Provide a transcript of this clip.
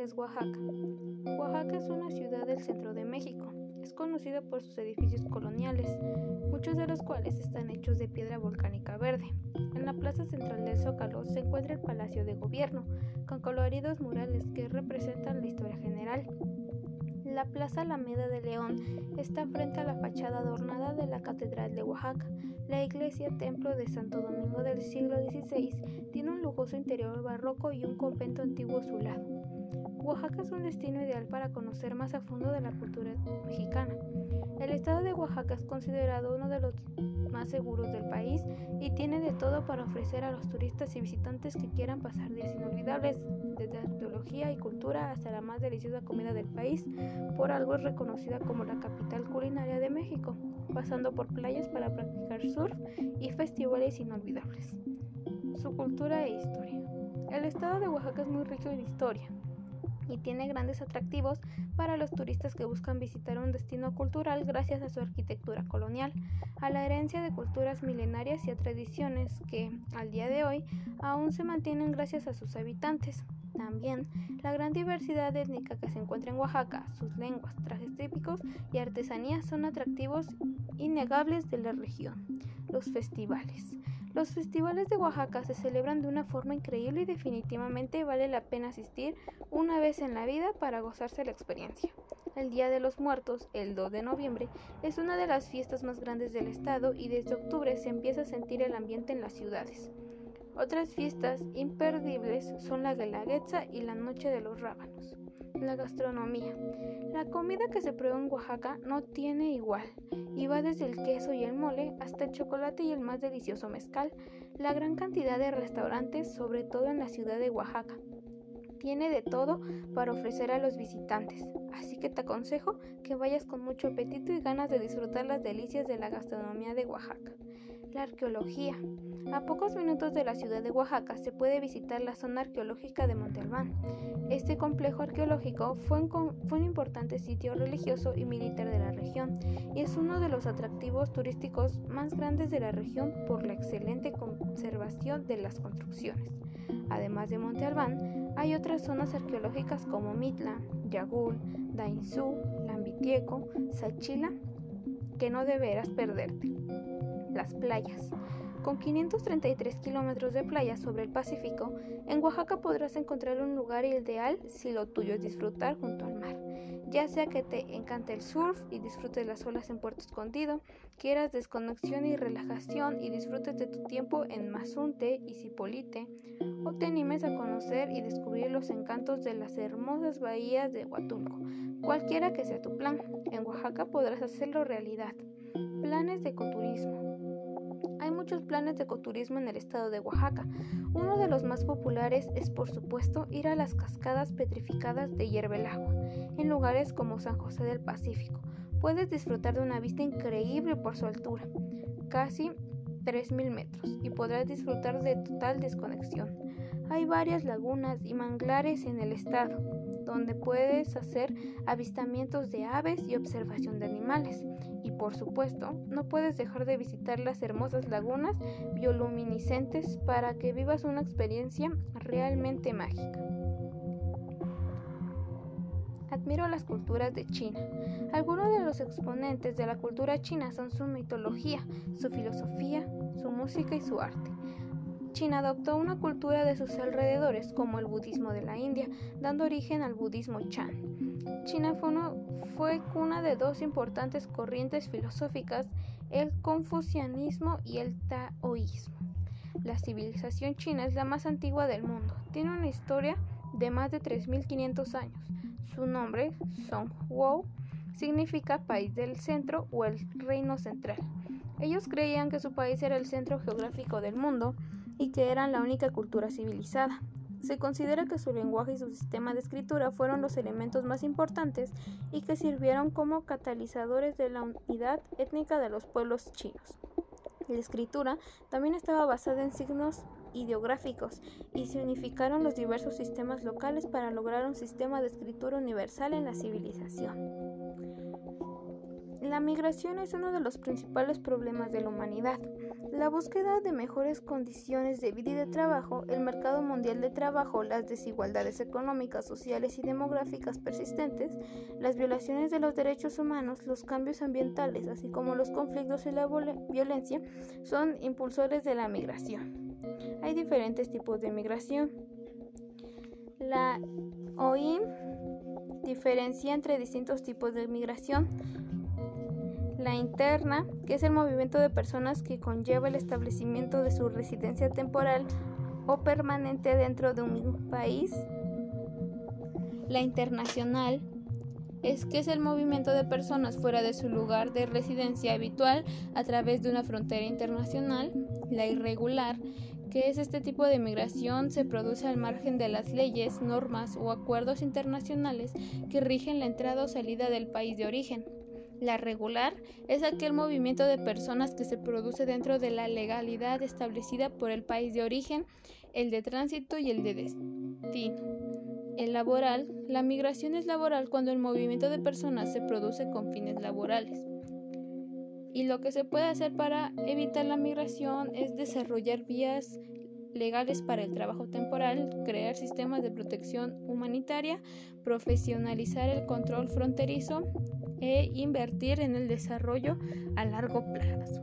Oaxaca es una ciudad del centro de México. Es conocida por sus edificios coloniales, muchos de los cuales están hechos de piedra volcánica verde. En la plaza central del Zócalo se encuentra el Palacio de Gobierno, con coloridos murales que representan la historia general. La Plaza Alameda de León está frente a la fachada adornada de la Catedral de Oaxaca. La iglesia templo de Santo Domingo del siglo XVI tiene un lujoso interior barroco y un convento antiguo a su lado. Oaxaca es un destino ideal para conocer más a fondo de la cultura mexicana. El estado de Oaxaca es considerado uno de los más seguros del país y tiene de todo para ofrecer a los turistas y visitantes que quieran pasar días inolvidables, desde arqueología y cultura hasta la más deliciosa comida del país. Por algo es reconocida como la capital culinaria de México, pasando por playas para practicar surf y festivales inolvidables. Su cultura e historia. El estado de Oaxaca es muy rico en historia y tiene grandes atractivos para los turistas que buscan visitar un destino cultural gracias a su arquitectura colonial, a la herencia de culturas milenarias y a tradiciones que, al día de hoy, aún se mantienen gracias a sus habitantes. También la gran diversidad étnica que se encuentra en Oaxaca, sus lenguas, trajes típicos y artesanías son atractivos innegables de la región. Los festivales. Los festivales de Oaxaca se celebran de una forma increíble y definitivamente vale la pena asistir una vez en la vida para gozarse la experiencia. El Día de los Muertos, el 2 de noviembre, es una de las fiestas más grandes del estado y desde octubre se empieza a sentir el ambiente en las ciudades. Otras fiestas imperdibles son la Guelaguetza y la Noche de los Rábanos. La gastronomía. La comida que se prueba en Oaxaca no tiene igual y va desde el queso y el mole hasta el chocolate y el más delicioso mezcal. La gran cantidad de restaurantes, sobre todo en la ciudad de Oaxaca. Tiene de todo para ofrecer a los visitantes, así que te aconsejo que vayas con mucho apetito y ganas de disfrutar las delicias de la gastronomía de Oaxaca. La arqueología. A pocos minutos de la ciudad de Oaxaca se puede visitar la zona arqueológica de Monte Albán. Este complejo arqueológico fue un, fue un, importante sitio religioso y militar de la región y es uno de los atractivos turísticos más grandes de la región por la excelente conservación de las construcciones. Además de Monte Albán, hay otras zonas arqueológicas como Mitla, Yagul, Dainzú, Lambitieco, Sachila, que no deberás perderte. Las playas. Con 533 kilómetros de playa sobre el Pacífico, en Oaxaca podrás encontrar un lugar ideal si lo tuyo es disfrutar junto al mar. Ya sea que te encante el surf y disfrutes las olas en Puerto Escondido, quieras desconexión y relajación y disfrutes de tu tiempo en Mazunte y Cipolite, o te animes a conocer y descubrir los encantos de las hermosas bahías de Huatulco. Cualquiera que sea tu plan, en Oaxaca podrás hacerlo realidad. Planes de ecoturismo. Hay muchos planes de ecoturismo en el estado de Oaxaca. Uno de los más populares es, por supuesto, ir a las cascadas petrificadas de Hierve el Agua, en lugares como San José del Pacífico. Puedes disfrutar de una vista increíble por su altura, casi 3.000 metros, y podrás disfrutar de total desconexión. Hay varias lagunas y manglares en el estado, donde puedes hacer avistamientos de aves y observación de animales. Y por supuesto, no puedes dejar de visitar las hermosas lagunas bioluminiscentes para que vivas una experiencia realmente mágica. Admiro las culturas de China. Algunos de los exponentes de la cultura china son su mitología, su filosofía, su música y su arte. China adoptó una cultura de sus alrededores, como el budismo de la India, dando origen al budismo Chan. China fue, fue cuna de dos importantes corrientes filosóficas, el confucianismo y el taoísmo. La civilización china es la más antigua del mundo. Tiene una historia de más de 3.500 años. Su nombre, Songhuo, significa país del centro o el reino central. Ellos creían que su país era el centro geográfico del mundo y que eran la única cultura civilizada. Se considera que su lenguaje y su sistema de escritura fueron los elementos más importantes y que sirvieron como catalizadores de la unidad étnica de los pueblos chinos. La escritura también estaba basada en signos ideográficos y se unificaron los diversos sistemas locales para lograr un sistema de escritura universal en la civilización. La migración es uno de los principales problemas de la humanidad. La búsqueda de mejores condiciones de vida y de trabajo, el mercado mundial de trabajo, las desigualdades económicas, sociales y demográficas persistentes, las violaciones de los derechos humanos, los cambios ambientales, así como los conflictos y la violencia, son impulsores de la migración. Hay diferentes tipos de migración. La OIM diferencia entre distintos tipos de migración la interna, que es el movimiento de personas que conlleva el establecimiento de su residencia temporal o permanente dentro de un mismo país. La internacional es que es el movimiento de personas fuera de su lugar de residencia habitual a través de una frontera internacional. La irregular, que es este tipo de migración, se produce al margen de las leyes, normas o acuerdos internacionales que rigen la entrada o salida del país de origen. La regular es aquel movimiento de personas que se produce dentro de la legalidad establecida por el país de origen, el de tránsito y el de destino. El laboral, la migración es laboral cuando el movimiento de personas se produce con fines laborales. Y lo que se puede hacer para evitar la migración es desarrollar vías legales para el trabajo temporal, crear sistemas de protección humanitaria, profesionalizar el control fronterizo, e invertir en el desarrollo a largo plazo.